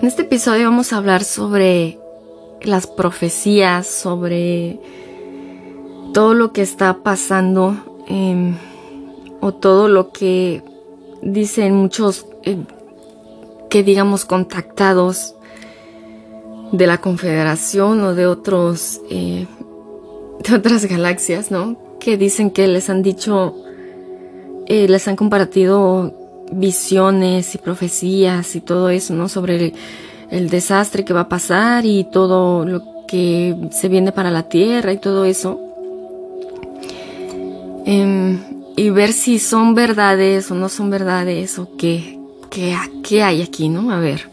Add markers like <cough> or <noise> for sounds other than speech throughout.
En este episodio vamos a hablar sobre las profecías, sobre todo lo que está pasando em, o todo lo que dicen muchos em, que digamos contactados de la Confederación o de otros eh, de otras galaxias, ¿no? Que dicen que les han dicho, eh, les han compartido visiones y profecías y todo eso, ¿no? Sobre el, desastre que va a pasar y todo lo que se viene para la Tierra y todo eso. Em, y ver si son verdades o no son verdades o qué, qué, qué hay aquí, ¿no? A ver.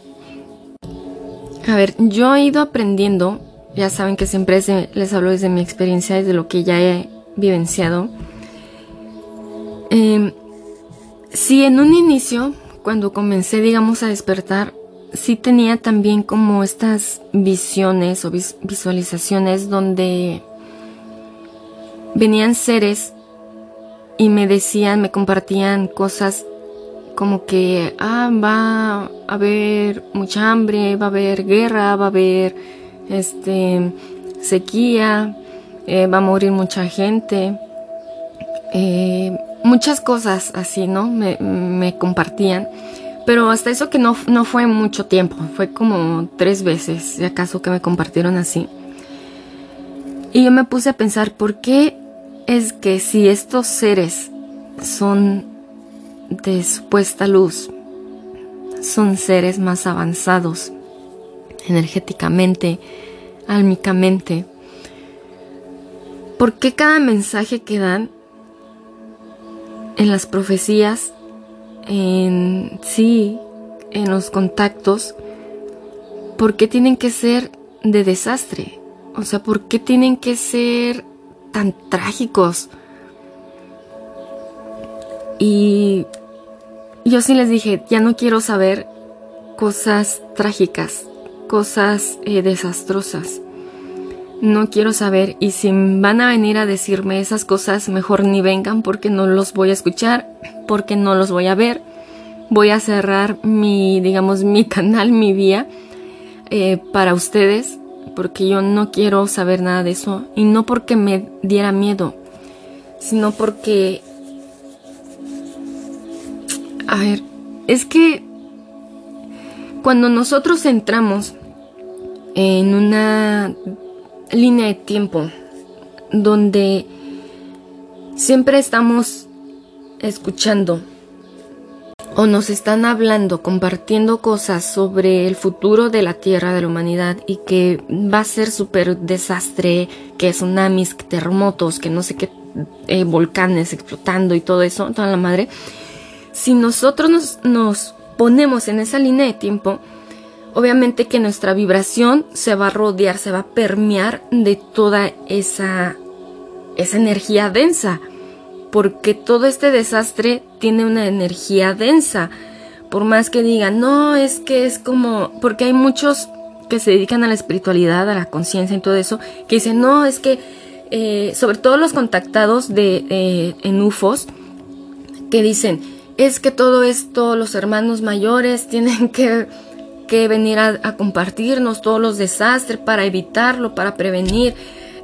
A ver, yo he ido aprendiendo, ya saben que siempre les hablo desde mi experiencia, desde lo que ya he vivenciado. Eh, Sí, en un inicio, cuando comencé, digamos, a despertar, sí tenía también como estas visiones o visualizaciones donde venían seres y me decían, me compartían cosas como que, ah, va a haber mucha hambre, va a haber guerra, va a haber, este, sequía, eh, va a morir mucha gente. Eh, muchas cosas así, ¿no? Me, compartían. Pero hasta eso que no, no fue mucho tiempo, fue como tres veces, si acaso, que me compartieron así. Y yo me puse a pensar, ¿por qué es que si estos seres son de supuesta luz, son seres más avanzados energéticamente, álmicamente, ¿por qué cada mensaje que dan en las profecías, en sí, en los contactos, ¿por qué tienen que ser de desastre? O sea, ¿por qué tienen que ser tan trágicos? Y yo sí les dije, ya no quiero saber cosas trágicas, cosas eh, desastrosas no quiero saber y si van a venir a decirme esas cosas, mejor ni vengan porque no los voy a escuchar, porque no los voy a ver. Voy a cerrar mi, digamos, mi <laughs> canal, mi vía eh, para ustedes, porque yo no quiero saber nada de eso y no porque me diera miedo, sino porque, a ver, es que cuando nosotros entramos en una línea de tiempo donde siempre estamos escuchando o nos están hablando, compartiendo cosas sobre el futuro de la Tierra, de la humanidad y que va a ser súper desastre, que tsunamis, que terremotos, que no sé qué, eh, volcanes explotando y todo eso, toda la madre. Si nosotros nos, nos ponemos en esa línea de tiempo, obviamente que nuestra vibración se va a rodear, se va a permear de toda esa, esa energía densa, porque todo este desastre tiene una energía densa. Por más que digan, no, es que es como, porque hay muchos que se dedican a la espiritualidad, a la conciencia y todo eso, que dicen, no, es que, eh, sobre todo los contactados de, en UFOs, que dicen, es que todo esto los hermanos mayores tienen <laughs> que que venir a, compartirnos todos los desastres para evitarlo, para prevenir.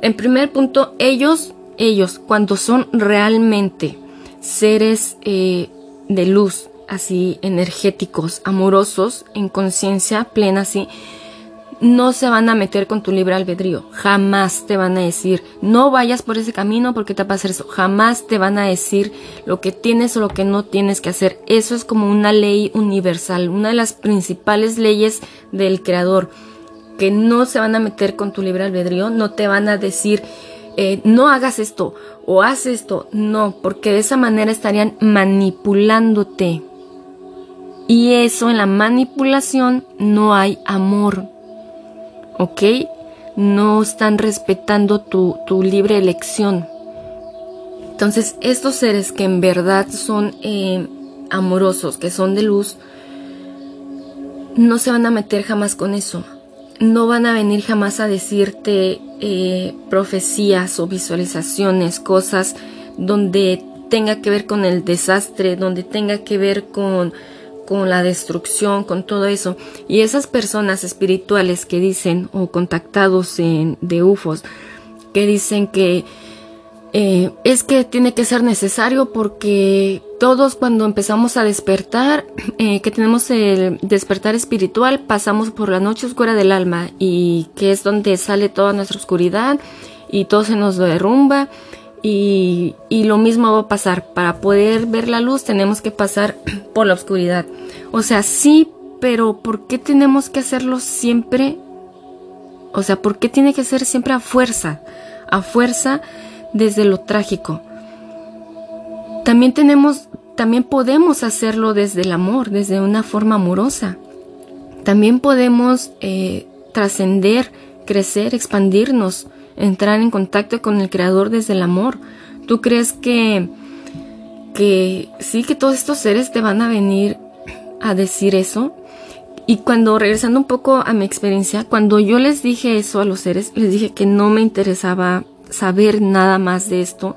En primer punto, ellos, ellos, cuando son realmente seres eh, de luz, así energéticos, amorosos, en conciencia plena, así, no se van a meter con tu libre albedrío. Jamás te van a decir, no vayas por ese camino porque te va a eso. Jamás te van a decir lo que tienes o lo que no tienes que hacer. Eso es como una ley universal, una de las principales leyes del creador. Que no se van a meter con tu libre albedrío, no te van a decir, eh, no hagas esto o haz esto. No, porque de esa manera estarían manipulándote. Y eso en la manipulación no hay amor, ¿ok? No están respetando tu, libre elección. Entonces, estos seres que en verdad son eh, amorosos, que son de luz, no se van a meter jamás con eso. No van a venir jamás a decirte eh, profecías o visualizaciones, cosas donde tenga que ver con el desastre, donde tenga que ver con con la destrucción, con todo eso. Y esas personas espirituales que dicen, o contactados en, de UFOs, que dicen que eh, es que tiene que ser necesario porque todos cuando empezamos a despertar, <clears throat> eh, que tenemos el despertar espiritual, pasamos por la noche oscura del alma y que es donde sale toda nuestra oscuridad y todo se nos derrumba y, lo mismo va a pasar. Para poder ver la luz tenemos que pasar <clears throat> por la oscuridad. O sea, sí, pero ¿por qué tenemos que hacerlo siempre? O sea, ¿por qué tiene que ser siempre a fuerza? A fuerza desde lo trágico. También tenemos, también podemos hacerlo desde el amor, desde una forma amorosa. También podemos eh, trascender, crecer, expandirnos, entrar en contacto con el Creador desde el amor. ¿Tú crees que, que sí, que todos estos seres te van a venir a decir eso? Y cuando, regresando un poco a mi experiencia, cuando yo les dije eso a los seres, les dije que no me interesaba saber nada más de esto,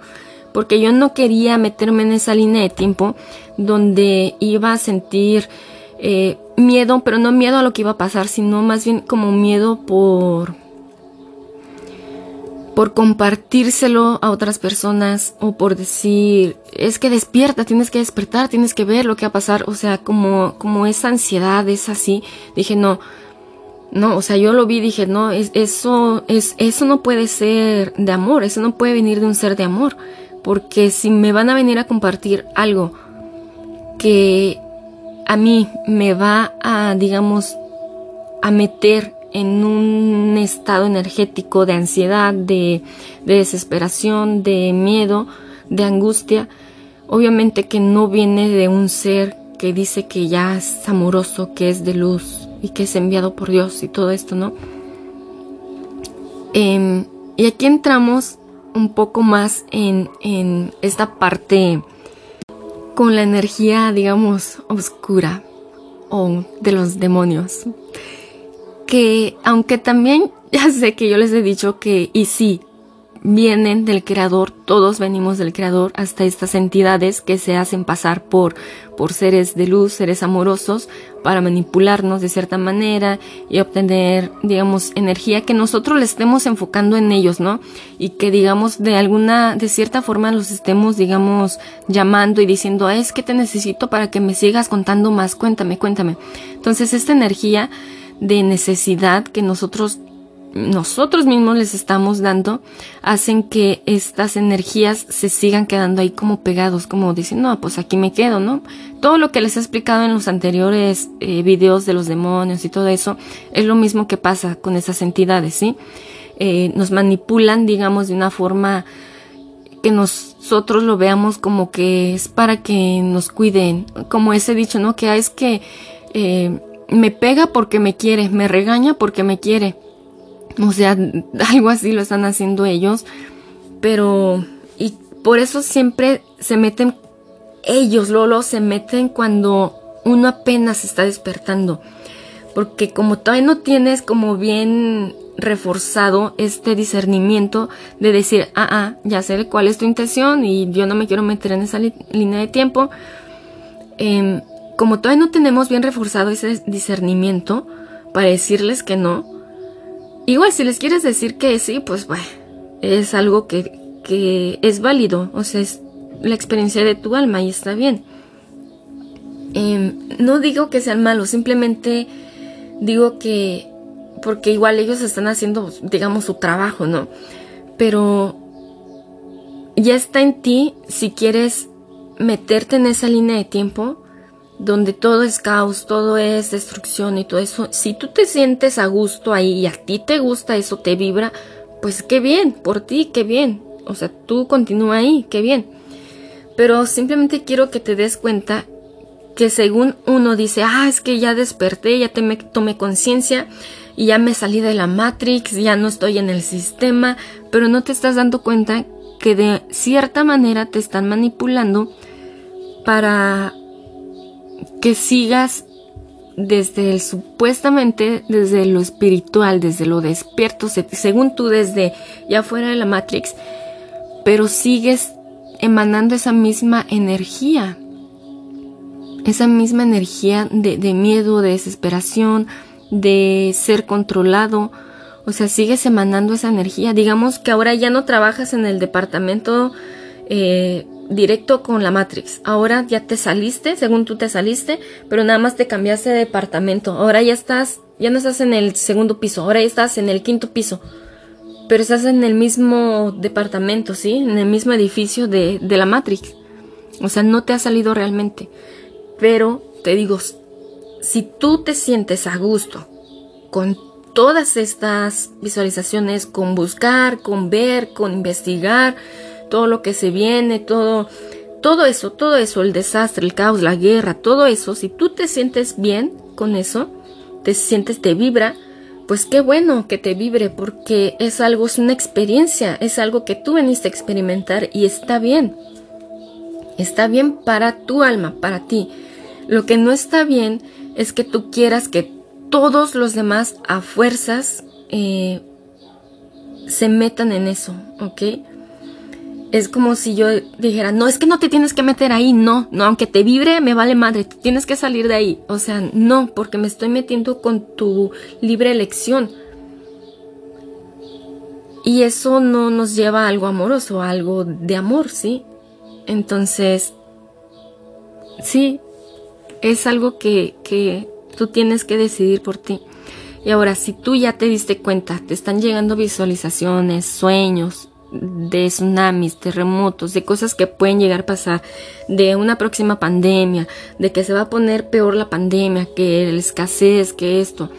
porque yo no quería meterme en esa línea de tiempo donde iba a sentir eh, miedo, pero no miedo a lo que iba a pasar, sino más bien como miedo por por compartírselo a otras personas o por decir, es que despierta, tienes que despertar, tienes que ver lo que va a pasar, o sea, como, como esa ansiedad es así, dije, no, no, o sea, yo lo vi dije, no, es, eso, es, eso no puede ser de amor, eso no puede venir de un ser de amor, porque si me van a venir a compartir algo que a mí me va a, digamos, a meter en un estado energético de ansiedad, de, de desesperación, de miedo, de angustia, obviamente que no viene de un ser que dice que ya es amoroso, que es de luz, y que es enviado por Dios y todo esto, ¿no? Em, y aquí entramos un poco más en, en esta parte con la energía, digamos, oscura o de los demonios. Que aunque también <laughs> ya sé que yo les he dicho que, y sí, vienen del creador, todos venimos del creador, hasta estas entidades que se hacen pasar por, por seres de luz, seres amorosos, para manipularnos de cierta manera y obtener, digamos, energía que nosotros le estemos enfocando en ellos, ¿no? Y que, digamos, de alguna, de cierta forma los estemos, digamos, llamando y diciendo, es que te necesito para que me sigas contando más, cuéntame, cuéntame. Entonces, esta energía de necesidad que nosotros nosotros mismos les estamos dando hacen que estas energías se sigan quedando ahí como pegados, como dicen, no, pues aquí me quedo, ¿no? Todo lo que les he explicado en los anteriores eh, videos de los demonios y todo eso es lo mismo que pasa con esas entidades, ¿sí? Eh, nos manipulan, digamos, de una forma que nosotros lo veamos como que es para que nos cuiden, como ese dicho, ¿no? Que es que eh, me pega porque me quiere, me regaña porque me quiere o sea, <laughs> algo así lo están haciendo ellos. Pero, y por eso siempre se meten, ellos, Lolo, se meten cuando uno apenas está despertando. Porque como todavía no tienes como bien reforzado este discernimiento de decir, ah, ah, ya sé cuál es tu intención y yo no me quiero meter en esa línea de tiempo. Em, como todavía no tenemos bien reforzado ese discernimiento para decirles que no, Igual si les quieres decir que sí, pues bueno, es algo que, es válido, o sea, es la experiencia de tu alma y está bien. Em, no digo que sean malos, simplemente digo que porque igual ellos están haciendo, digamos, su trabajo, ¿no? Pero ya está en ti si quieres meterte en esa línea de tiempo donde todo es caos, todo es destrucción y todo eso, si tú te sientes a gusto ahí y a ti te gusta eso, te vibra, pues qué bien, por ti, qué bien. O sea, tú continúa ahí, qué bien. Pero simplemente quiero que te des cuenta que según uno dice, ah, es que ya desperté, ya me tomé conciencia y ya me salí de la Matrix, ya no estoy en el sistema, pero no te estás dando cuenta que de cierta manera te están manipulando para que sigas desde el supuestamente desde lo espiritual, desde lo despierto, según tú desde ya fuera de la Matrix, pero sigues emanando esa misma energía. esa misma energía de, de miedo, de desesperación, de ser controlado, o sea, sigues emanando esa energía. Digamos que ahora ya no trabajas en el departamento eh, directo con la Matrix. Ahora ya te saliste, según tú te saliste, pero nada más te cambiaste de departamento. Ahora ya estás, ya no estás en el segundo piso, ahora ya estás en el quinto piso. Pero estás en el mismo departamento, ¿sí? En el mismo edificio de, de la Matrix. O sea, no te ha salido realmente. Pero te digo, si tú te sientes a gusto con todas estas visualizaciones, con buscar, con ver, con investigar, todo lo que se viene, todo, todo eso, todo eso, el desastre, el caos, la guerra, todo eso, si tú te sientes bien con eso, te sientes, te vibra, pues qué bueno que te vibre porque es algo, es una experiencia, es algo que tú veniste a experimentar y está bien. Está bien para tu alma, para ti. Lo que no está bien es que tú quieras que todos los demás a fuerzas eh, se metan en eso, ¿ok? Es como si yo dijera, no, es que no te tienes que meter ahí, no, no, aunque te vibre, me vale madre, tienes que salir de ahí. O sea, no, porque me estoy metiendo con tu libre elección. Y eso no nos lleva a algo amoroso, a algo de amor, ¿sí? Entonces, sí, es algo que, que Tú tienes que decidir por ti. Y ahora, si tú ya te diste cuenta, te están llegando visualizaciones, sueños de tsunamis, terremotos, de cosas que pueden llegar a pasar, de una próxima pandemia, de que se va a poner peor la pandemia, que la escasez, que esto.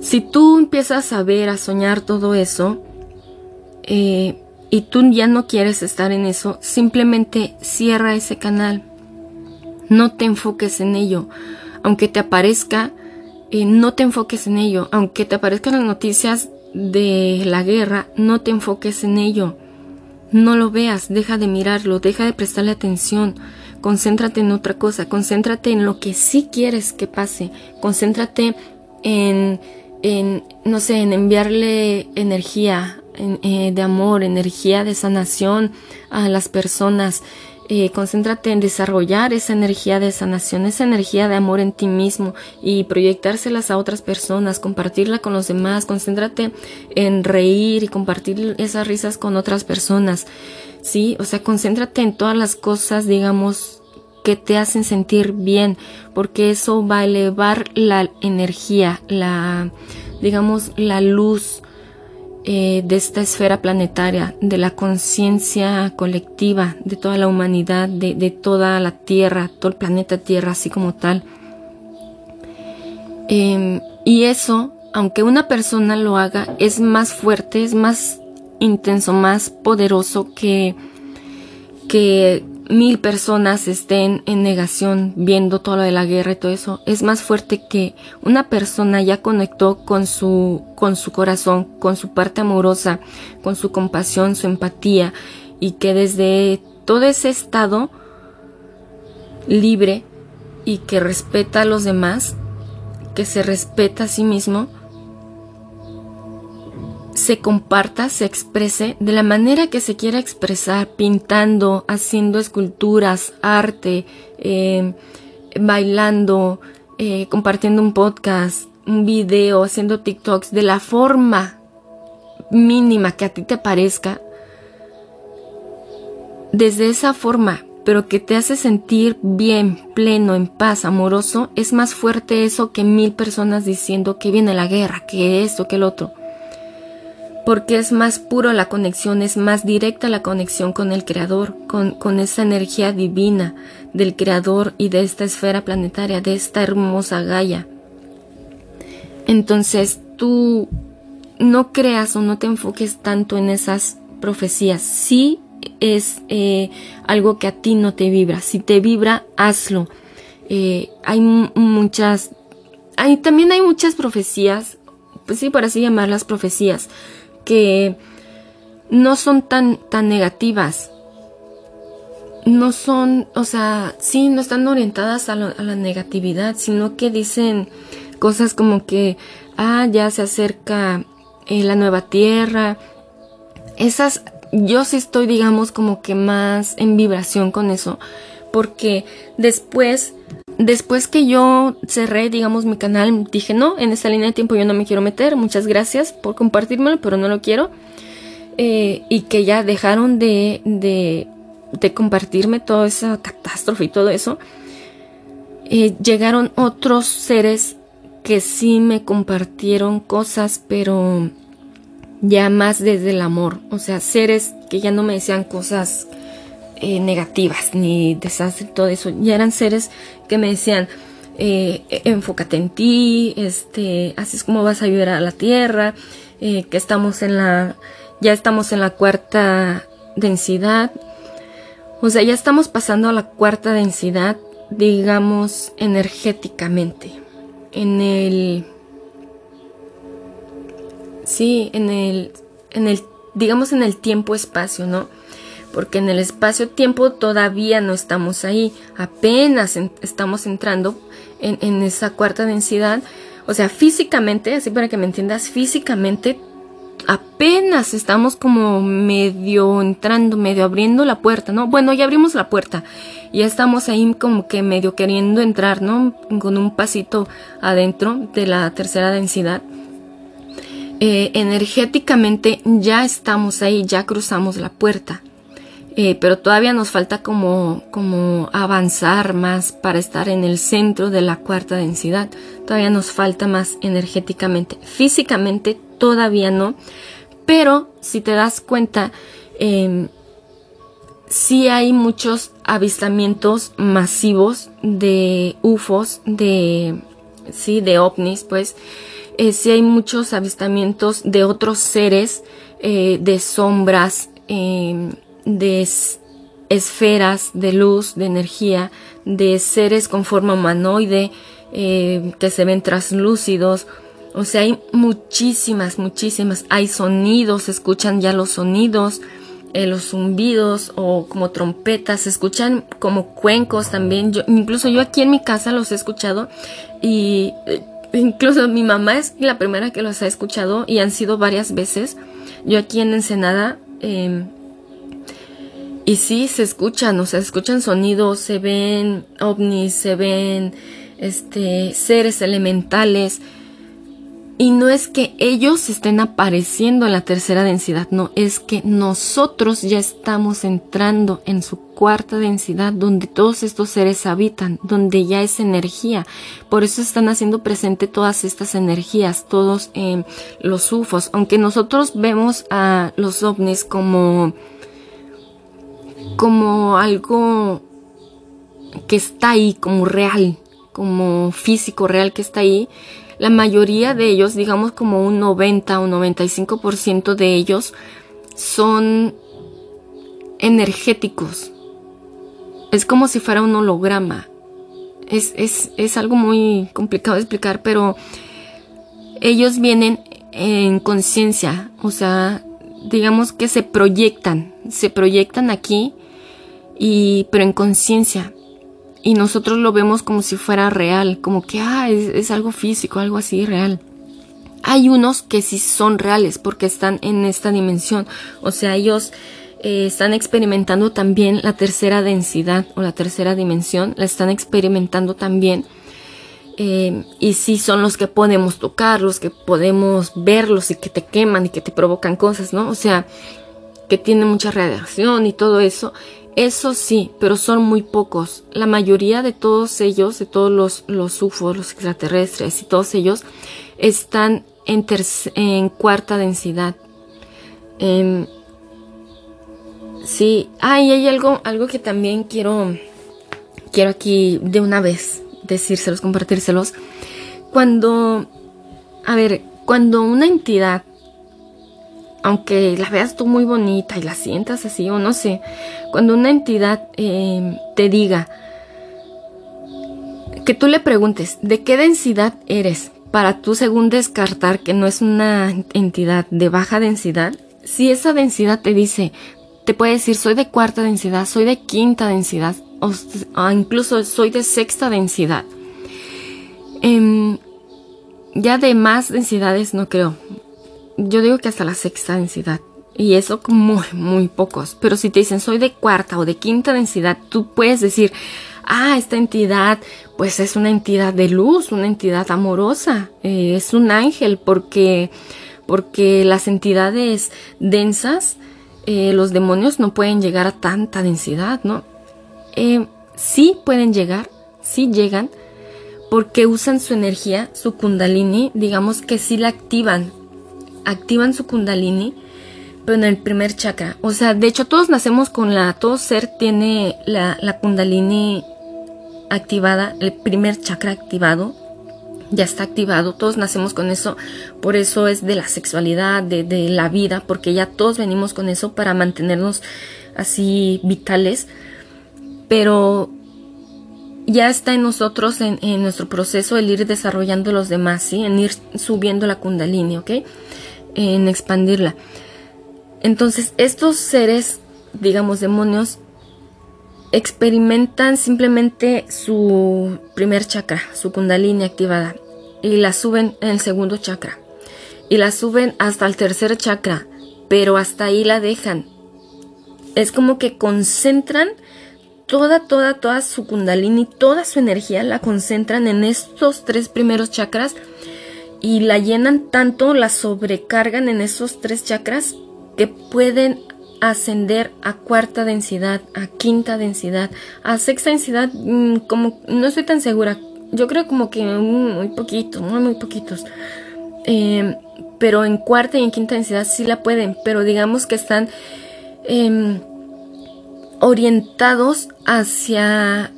Si tú empiezas a ver, a soñar todo eso, eh, y tú ya no quieres estar en eso, simplemente cierra ese canal. No te enfoques en ello aunque te aparezca, eh, no te enfoques en ello. Aunque te aparezcan las noticias de la guerra, no te enfoques en ello. No lo veas, deja de mirarlo, deja de prestarle atención. Concéntrate en otra cosa, concéntrate en lo que sí quieres que pase. Concéntrate en, en no sé, en enviarle energía eh, de amor, energía de sanación a las personas, eh, concéntrate en desarrollar esa energía de sanación, esa energía de amor en ti mismo y proyectárselas a otras personas, compartirla con los demás, concéntrate en reír y compartir esas risas con otras personas, ¿sí? O sea, concéntrate en todas las cosas, digamos, que te hacen sentir bien, porque eso va a elevar la energía, la, digamos, la luz, eh, de esta esfera planetaria, de la conciencia colectiva, de toda la humanidad, de, toda la Tierra, todo el planeta Tierra, así como tal. Em, y eso, aunque una persona lo haga, es más fuerte, es más intenso, más poderoso que, que mil personas estén en negación viendo todo lo de la guerra y todo eso, es más fuerte que una persona ya conectó con su, con su corazón, con su parte amorosa, con su compasión, su empatía, y que desde todo ese estado libre y que respeta a los demás, que se respeta a sí mismo, se comparta, se exprese de la manera que se quiera expresar, pintando, haciendo esculturas, arte, eh, bailando, eh, compartiendo un podcast, un video, haciendo TikToks, de la forma mínima que a ti te parezca, desde esa forma, pero que te hace sentir bien, pleno, en paz, amoroso, es más fuerte eso que mil personas diciendo que viene la guerra, que esto, que el otro porque es más puro la conexión, es más directa la conexión con el Creador, con, esa energía divina del Creador y de esta esfera planetaria, de esta hermosa Gaia. Entonces tú no creas o no te enfoques tanto en esas profecías. Si es eh, algo que a ti no te vibra. Si te vibra, hazlo. Eh, hay muchas, hay, también hay muchas profecías, pues sí, por así llamarlas profecías, que no son tan, tan negativas. No son, o sea, sí, no están orientadas a, la negatividad, sino que dicen cosas como que, ah, ya se acerca eh, la nueva tierra. Esas, yo sí estoy, digamos, como que más en vibración con eso, porque después después que yo cerré, digamos, mi canal, dije, no, en esa línea de tiempo yo no me quiero meter, muchas gracias por compartírmelo, pero no lo quiero. Eh, y que ya dejaron de, de, de, compartirme toda esa catástrofe y todo eso, eh, llegaron otros seres que sí me compartieron cosas, pero ya más desde el amor, o sea, seres que ya no me decían cosas eh, negativas ni desastre, todo eso, ya eran seres que me decían, eh, enfócate en ti, este, así es como vas a ayudar a la tierra, que estamos en la ya estamos en la cuarta densidad. O sea, ya estamos pasando a la cuarta densidad, digamos, energéticamente. En el... Sí, en el... En el digamos en el tiempo-espacio, ¿no? Porque en el espacio-tiempo todavía no estamos ahí, apenas estamos entrando en, esa cuarta densidad. O sea, físicamente, así para que me entiendas, físicamente apenas estamos como medio entrando, medio abriendo la puerta, ¿no? Bueno, ya abrimos la puerta, ya estamos ahí como que medio queriendo entrar, ¿no? Con un pasito adentro de la tercera densidad. Eh, energéticamente ya estamos ahí, ya cruzamos la puerta. Eh, pero todavía nos falta como, como avanzar más para estar en el centro de la cuarta densidad. Todavía nos falta más energéticamente. Físicamente todavía no. Pero si te das cuenta, eh, sí hay muchos avistamientos masivos de UFOs, de, sí, de ovnis, pues. Eh, sí hay muchos avistamientos de otros seres, eh, de sombras, em, de esferas de luz, de energía, de seres con forma humanoide, eh, que se ven translúcidos, o sea, hay muchísimas, muchísimas. Hay sonidos, se escuchan ya los sonidos, eh, los zumbidos o como trompetas, se escuchan como cuencos también. Yo, incluso yo aquí en mi casa los he escuchado y eh, incluso mi mamá es la primera que los ha escuchado y han sido varias veces. Yo aquí en Ensenada em, y sí se escuchan, o sea, se escuchan sonidos, se ven ovnis, se ven este seres elementales y no es que ellos estén apareciendo en la tercera densidad, no, es que nosotros ya estamos entrando en su cuarta densidad donde todos estos seres habitan, donde ya es energía. Por eso están haciendo presente todas estas energías, todos eh, los UFOs. Aunque nosotros vemos a los ovnis como, como algo que está ahí, como real, como físico real que está ahí, la mayoría de ellos, digamos como un 90 o 95% de ellos, son energéticos. Es como si fuera un holograma. Es, es, es algo muy complicado de explicar, pero ellos vienen en conciencia, o sea, digamos que se proyectan, se proyectan aquí, y, pero en conciencia y nosotros lo vemos como si fuera real, como que ah, es, algo físico, algo así real. Hay unos que sí son reales porque están en esta dimensión, o sea, ellos eh, están experimentando también la tercera densidad o la tercera dimensión, la están experimentando también. Eh, y sí son los que podemos tocar, los que podemos verlos y que te queman y que te provocan cosas, ¿no? O sea, que tienen mucha radiación y todo eso. Eso sí, pero son muy pocos. La mayoría de todos ellos, de todos los, los UFOs, los extraterrestres y todos ellos, están en, en cuarta densidad. Em, sí, ah, y hay algo, algo que también quiero, quiero aquí de una vez decírselos, compartírselos. Cuando, a ver, cuando una entidad aunque la veas tú muy bonita y la sientas así o no sé, cuando una entidad em, te diga que tú le preguntes de qué densidad eres para tú según descartar que no es una entidad de baja densidad, si esa densidad te dice, te puede decir soy de cuarta densidad, soy de quinta densidad o, incluso soy de sexta densidad. Em, ya de más densidades no creo, yo digo que hasta la sexta densidad. Y eso muy, muy pocos. Pero si te dicen soy de cuarta o de quinta densidad, tú puedes decir, ah, esta entidad pues es una entidad de luz, una entidad amorosa, eh, es un ángel porque, porque las entidades densas, eh, los demonios no pueden llegar a tanta densidad, ¿no? Eh, sí pueden llegar, sí llegan, porque usan su energía, su kundalini, digamos que sí la activan, activan su kundalini, pero en el primer chakra. O sea, de hecho todos nacemos con la, todo ser tiene la, kundalini activada, el primer chakra activado, ya está activado, todos nacemos con eso, por eso es de la sexualidad, de, la vida, porque ya todos venimos con eso para mantenernos así vitales, pero ya está en nosotros, en, nuestro proceso, el ir desarrollando los demás, ¿sí? en ir subiendo la kundalini, ¿ok? En expandirla. Entonces, estos seres, digamos, demonios, experimentan simplemente su primer chakra, su kundalini activada, y la suben en el segundo chakra. Y la suben hasta el tercer chakra, pero hasta ahí la dejan. Es como que concentran toda, toda, toda su kundalini, toda su energía la concentran en estos tres primeros chakras y la llenan tanto, la sobrecargan en esos tres chakras que pueden ascender a cuarta densidad, a quinta densidad, a sexta densidad, mm, como no estoy tan segura. Yo creo como que muy poquitos, muy, muy poquitos. Em, pero en cuarta y en quinta densidad sí la pueden, pero digamos que están em, orientados hacia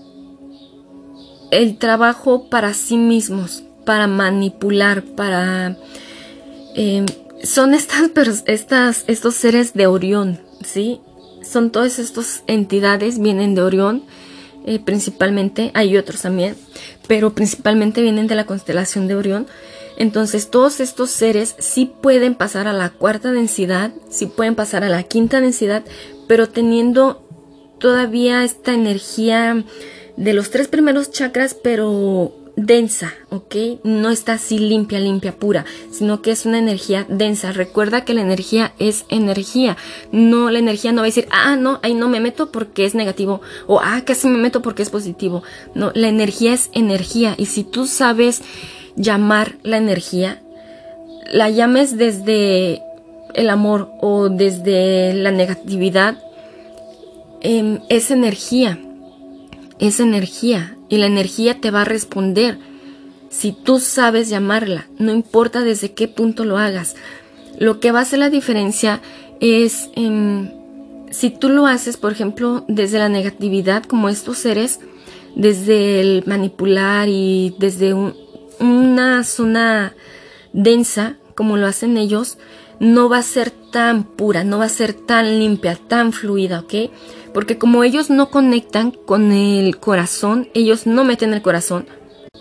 el trabajo para sí mismos, para manipular, para eh, son estas, estas, estos seres de Orión, ¿sí? Son todas estas entidades, vienen de Orión, eh, principalmente, hay otros también, pero principalmente vienen de la constelación de Orión. Entonces todos estos seres sí pueden pasar a la cuarta densidad, sí pueden pasar a la quinta densidad, pero teniendo todavía esta energía de los tres primeros chakras, pero densa, ¿ok? No está así limpia, limpia, pura, sino que es una energía densa. Recuerda que la energía es energía. No, la energía no va a decir, ah, no, ahí no me meto porque es negativo, o ah, casi me meto porque es positivo. No, la energía es energía. Y si tú sabes llamar la energía, la llames desde el amor o desde la negatividad, em, es energía. Es energía y la energía te va a responder si tú sabes llamarla, no importa desde qué punto lo hagas. Lo que va a hacer la diferencia es si tú lo haces, por ejemplo, desde la negatividad, como estos seres, desde el manipular y desde una zona densa, como lo hacen ellos, no va a ser tan pura, no va a ser tan limpia, tan fluida, ¿ok? Porque como ellos no conectan con el corazón, ellos no meten el corazón.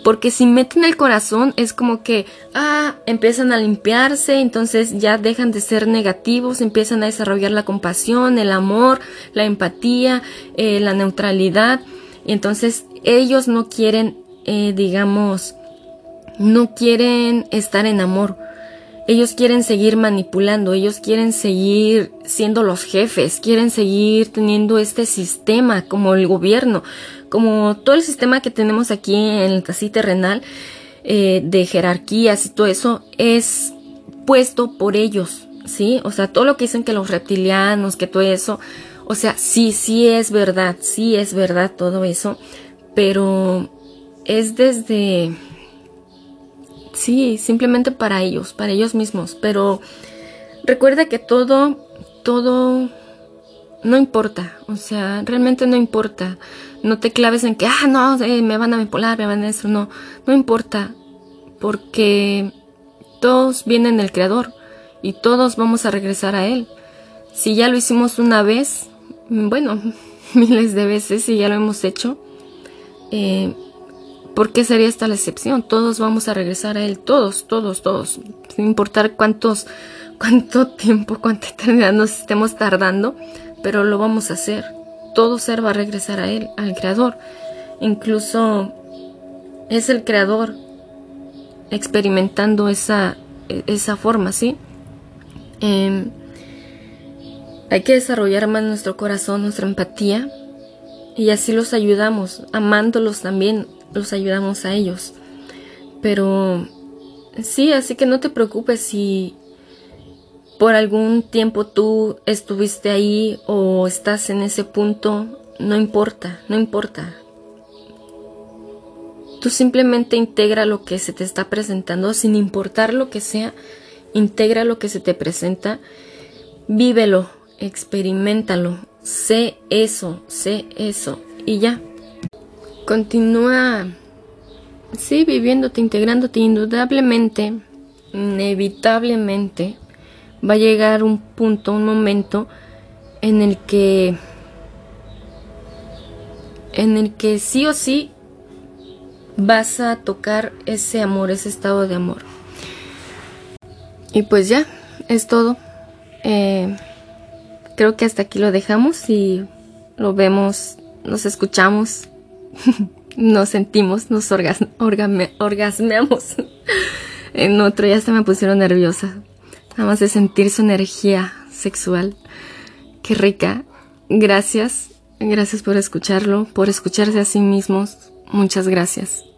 Porque si meten el corazón es como que, ah, empiezan a limpiarse, entonces ya dejan de ser negativos, empiezan a desarrollar la compasión, el amor, la empatía, eh, la neutralidad. Y entonces ellos no quieren, eh, digamos, no quieren estar en amor ellos quieren seguir manipulando, ellos quieren seguir siendo los jefes, quieren seguir teniendo este sistema como el gobierno, como todo el sistema que tenemos aquí en el así terrenal eh, de jerarquías y todo eso es puesto por ellos, ¿sí? O sea, todo lo que dicen que los reptilianos, que todo eso, o sea, sí, sí es verdad, sí es verdad todo eso, pero es desde Sí, simplemente para ellos, para ellos mismos. Pero recuerda que todo, todo no importa. O sea, realmente no importa. No te claves en que, ah, no, eh, me van a manipular, me van a eso. No, no importa. Porque todos vienen del Creador y todos vamos a regresar a Él. Si ya lo hicimos una vez, bueno, <laughs> miles de veces, si ya lo hemos hecho, eh, ¿Por qué sería esta la excepción? Todos vamos a regresar a Él, todos, todos, todos, sin importar cuántos, cuánto tiempo, cuánta eternidad nos estemos tardando, pero lo vamos a hacer. Todo ser va a regresar a Él, al Creador. Incluso es el Creador experimentando esa, esa forma, ¿sí? Em, Hay que desarrollar más nuestro corazón, nuestra empatía, y así los ayudamos, amándolos también, los ayudamos a ellos. Pero sí, así que no te preocupes si por algún tiempo tú estuviste ahí o estás en ese punto, no importa, no importa. Tú simplemente integra lo que se te está presentando, sin importar lo que sea, integra lo que se te presenta, vívelo, experimentalo, sé eso, sé eso y ya. Continúa, sí, viviéndote, integrándote indudablemente, inevitablemente, va a llegar un punto, un momento en el que en el que sí o sí vas a tocar ese amor, ese estado de amor. Y pues ya, es todo. Eh, creo que hasta aquí lo dejamos y lo vemos, nos escuchamos, <laughs> nos sentimos, nos orgasmeamos. <laughs> en otro ya se me pusieron nerviosa. Nada más de sentir su energía sexual. Qué rica. Gracias. Gracias por escucharlo, por escucharse a sí mismos. Muchas gracias.